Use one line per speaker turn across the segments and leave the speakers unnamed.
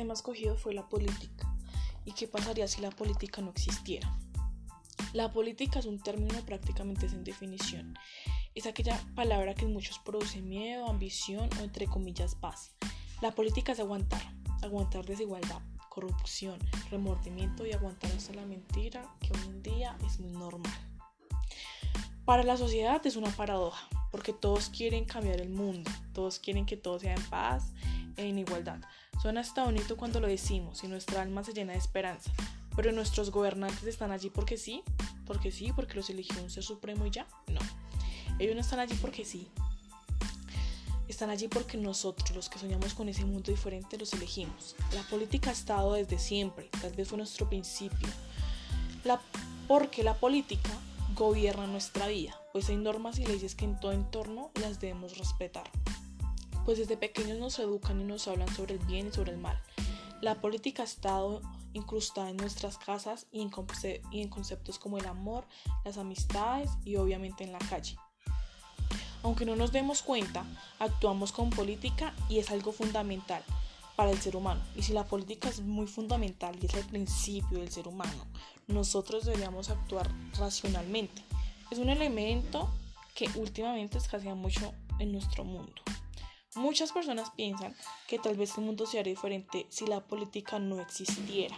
tema escogido fue la política. ¿Y qué pasaría si la política no existiera? La política es un término prácticamente sin definición. Es aquella palabra que en muchos produce miedo, ambición o entre comillas paz. La política es aguantar, aguantar desigualdad, corrupción, remordimiento y aguantar hasta la mentira que hoy en día es muy normal. Para la sociedad es una paradoja, porque todos quieren cambiar el mundo, todos quieren que todo sea en paz en igualdad. Suena hasta bonito cuando lo decimos y nuestra alma se llena de esperanza, pero nuestros gobernantes están allí porque sí, porque sí, porque los eligió un ser supremo y ya, no. Ellos no están allí porque sí. Están allí porque nosotros, los que soñamos con ese mundo diferente, los elegimos. La política ha estado desde siempre, tal vez fue nuestro principio. La, porque la política gobierna nuestra vida, pues hay normas y leyes que en todo entorno las debemos respetar. Pues desde pequeños nos educan y nos hablan sobre el bien y sobre el mal. La política ha estado incrustada en nuestras casas y en, conceptos como el amor, las amistades y obviamente en la calle. Aunque no nos demos cuenta, actuamos con política y es algo fundamental para el ser humano. Y si la política es muy fundamental y es el principio del ser humano, nosotros deberíamos actuar racionalmente. Es un elemento que últimamente escasea mucho en nuestro mundo. Muchas personas piensan que tal vez el mundo sería diferente si la política no existiera,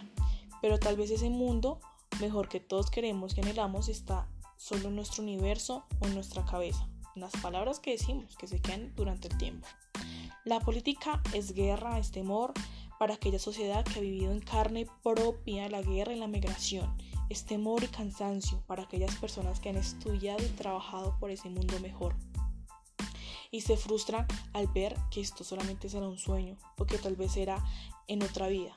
pero tal vez ese mundo mejor que todos queremos y anhelamos está solo en nuestro universo o en nuestra cabeza las palabras que decimos, que se quedan durante el tiempo. La política es guerra, es temor para aquella sociedad que ha vivido en carne propia la guerra y la migración. Es temor y cansancio para aquellas personas que han estudiado y trabajado por ese mundo mejor. Y se frustran al ver que esto solamente será un sueño o que tal vez será en otra vida.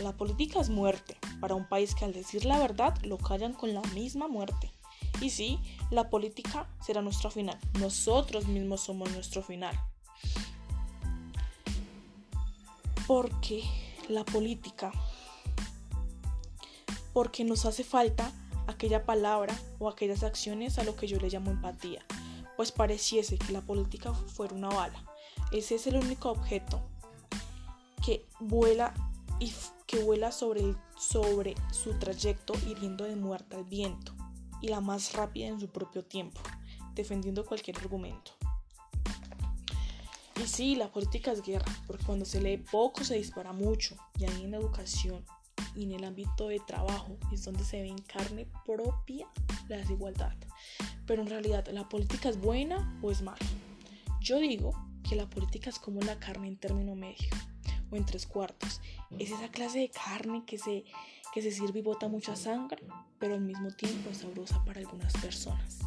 La política es muerte para un país que al decir la verdad lo callan con la misma muerte. Y sí, la política será nuestro final. Nosotros mismos somos nuestro final. Porque la política, porque nos hace falta aquella palabra o aquellas acciones a lo que yo le llamo empatía. Pues pareciese que la política fuera una bala. Ese es el único objeto que vuela y que vuela sobre, sobre su trayecto hiriendo de muerte al viento y la más rápida en su propio tiempo, defendiendo cualquier argumento. Y sí, la política es guerra, porque cuando se lee poco se dispara mucho, y ahí en educación y en el ámbito de trabajo es donde se ve en carne propia la desigualdad. Pero en realidad, ¿la política es buena o es mala? Yo digo que la política es como la carne en término medio o en tres cuartos. Es esa clase de carne que se que se sirve y bota mucha sangre, pero al mismo tiempo es sabrosa para algunas personas.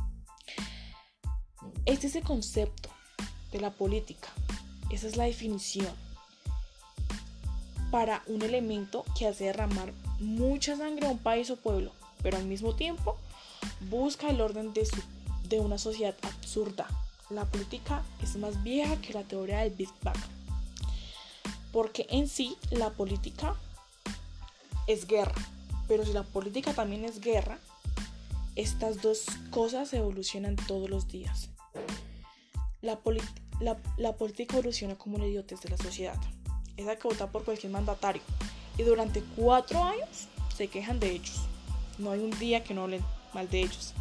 Este es el concepto de la política. Esa es la definición para un elemento que hace derramar mucha sangre a un país o pueblo, pero al mismo tiempo busca el orden de, una sociedad absurda. La política es más vieja que la teoría del Big Bang, porque en sí la política es guerra. Pero si la política también es guerra, estas dos cosas evolucionan todos los días. La, política evoluciona como la idiotez de la sociedad. Esa que vota por cualquier mandatario. Y durante cuatro años se quejan de ellos. No hay un día que no hablen mal de ellos.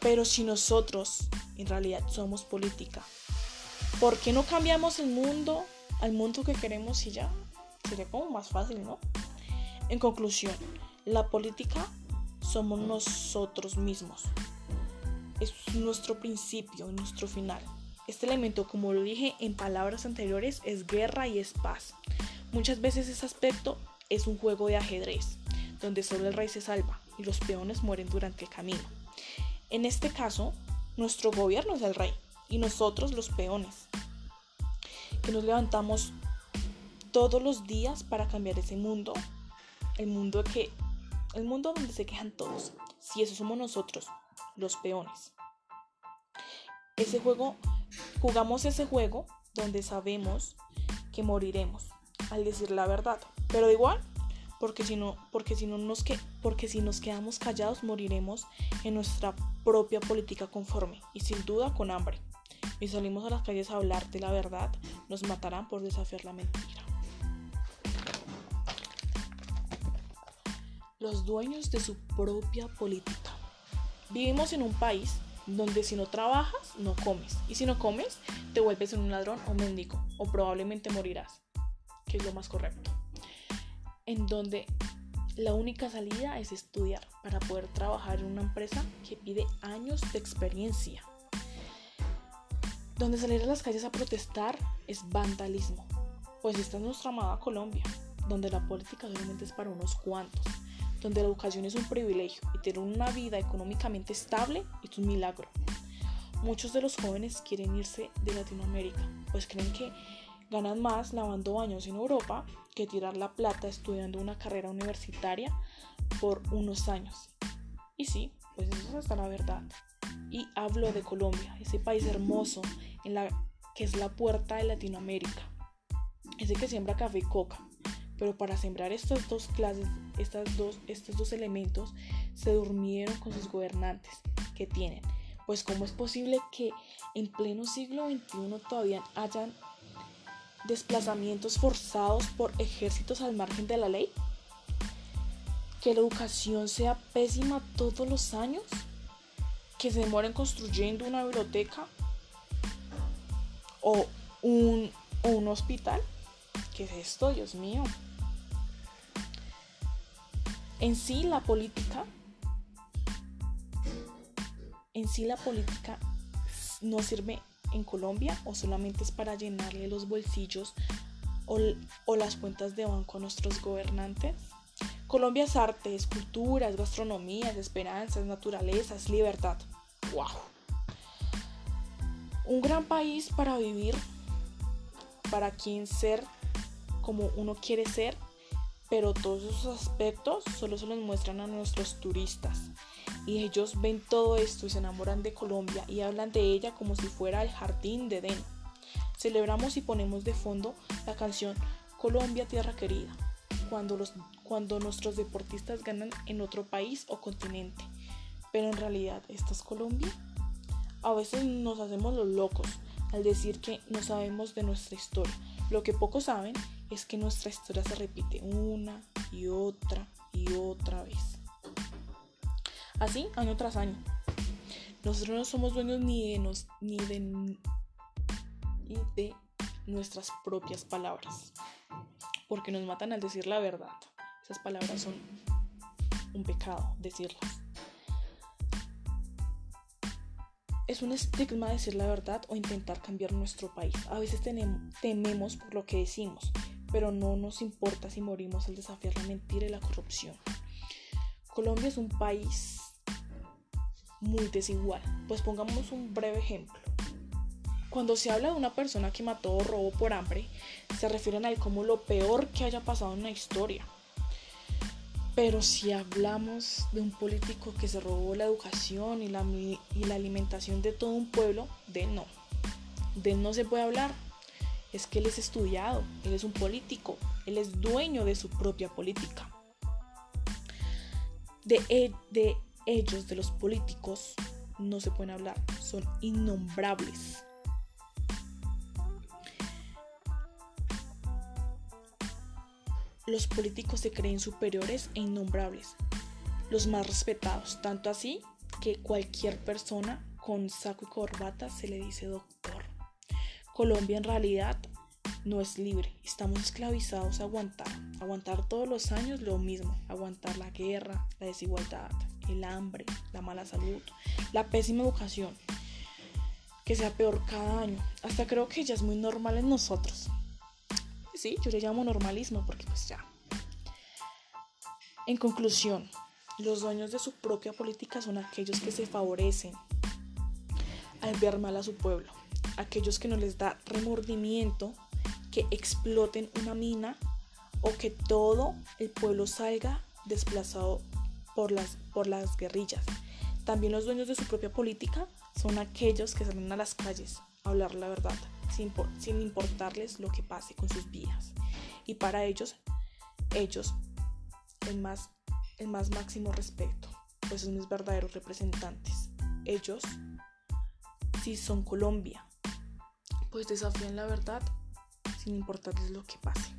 Pero si nosotros en realidad somos política, ¿por qué no cambiamos el mundo al mundo que queremos y ya? Sería como más fácil, ¿no? En conclusión, la política somos nosotros mismos. Es nuestro principio, nuestro final. Este elemento, como lo dije en palabras anteriores, es guerra y es paz. Muchas veces ese aspecto es un juego de ajedrez, donde solo el rey se salva y los peones mueren durante el camino. En este caso, nuestro gobierno es el rey y nosotros los peones, que nos levantamos todos los días para cambiar ese mundo el mundo que el mundo donde se quejan todos. Si eso somos nosotros, los peones. Ese juego Jugamos ese juego donde sabemos que moriremos al decir la verdad. Pero igual, porque si no, porque si no nos que, porque si nos quedamos callados moriremos en nuestra propia política conforme y sin duda con hambre. Y salimos a las calles a hablar de la verdad, nos matarán por desafiar la mentira. Los dueños de su propia política. Vivimos en un país donde si no trabajas, no comes. Y si no comes, te vuelves un ladrón o mendigo, o probablemente morirás, que es lo más correcto. En donde la única salida es estudiar para poder trabajar en una empresa que pide años de experiencia. Donde salir a las calles a protestar es vandalismo. Pues esta es nuestra amada Colombia, donde la política solamente es para unos cuantos, donde la educación es un privilegio y tener una vida económicamente estable es un milagro. Muchos de los jóvenes quieren irse de Latinoamérica, pues creen que ganan más lavando baños en Europa que tirar la plata estudiando una carrera universitaria por unos años. Y sí, pues eso es hasta la verdad. Y hablo de Colombia, ese país hermoso en la que es la puerta de Latinoamérica. Ese que siembra café y coca, pero para sembrar estas dos clases, estas dos, estos dos elementos, se durmieron con sus gobernantes que tienen. Pues cómo es posible que en pleno siglo XXI todavía hayan desplazamientos forzados por ejércitos al margen de la ley? ¿Que la educación sea pésima todos los años? ¿Que se demoren construyendo una biblioteca? ¿O un, o un hospital? ¿Qué es esto, Dios mío? En sí la política, en sí la política no sirve en Colombia o solamente es para llenarle los bolsillos o, las cuentas de banco a nuestros gobernantes. Colombia es arte, es cultura, es gastronomía, es naturaleza, es libertad. ¡Wow! Un gran país para vivir, para quien ser como uno quiere ser pero todos esos aspectos solo se los muestran a nuestros turistas. Y ellos ven todo esto y se enamoran de Colombia y hablan de ella como si fuera el jardín de Edén. Celebramos y ponemos de fondo la canción Colombia, tierra querida, cuando, los, cuando nuestros deportistas ganan en otro país o continente. Pero en realidad, ¿esto es Colombia? A veces nos hacemos los locos al decir que no sabemos de nuestra historia. Lo que pocos saben es que nuestra historia se repite una y otra y otra vez. Así, año tras año. Nosotros no somos dueños ni de, nos, ni de, ni de nuestras propias palabras, porque nos matan al decir la verdad. Esas palabras son un pecado decirlas. Es un estigma decir la verdad o intentar cambiar nuestro país. A veces tememos por lo que decimos, pero no nos importa si morimos al desafiar la mentira y la corrupción. Colombia es un país muy desigual, pues pongamos un breve ejemplo. Cuando se habla de una persona que mató o robó por hambre, se refieren a él como lo peor que haya pasado en la historia. Pero si hablamos de un político que se robó la educación y la alimentación de todo un pueblo, de no. De no se puede hablar es que él es estudiado, él es un político, él es dueño de su propia política. De, e, de ellos, de los políticos, no se pueden hablar, son innombrables. Los políticos se creen superiores e innombrables, los más respetados, tanto así que cualquier persona con saco y corbata se le dice doctor. Colombia en realidad no es libre. Estamos esclavizados a aguantar. Aguantar todos los años lo mismo. Aguantar la guerra, la desigualdad, el hambre, la mala salud, la pésima educación. Que sea peor cada año. Hasta creo que ya es muy normal en nosotros. Sí, yo le llamo normalismo porque pues ya. En conclusión, los dueños de su propia política son aquellos que se favorecen al ver mal a su pueblo aquellos que no les da remordimiento que exploten una mina o que todo el pueblo salga desplazado por las, por las guerrillas. También los dueños de su propia política son aquellos que salen a las calles a hablar la verdad, sin, sin importarles lo que pase con sus vidas. Y para ellos, ellos, el más, el más máximo respeto, pues son mis verdaderos representantes. Ellos sí son Colombia, pues desafían la verdad sin importarles lo que pase.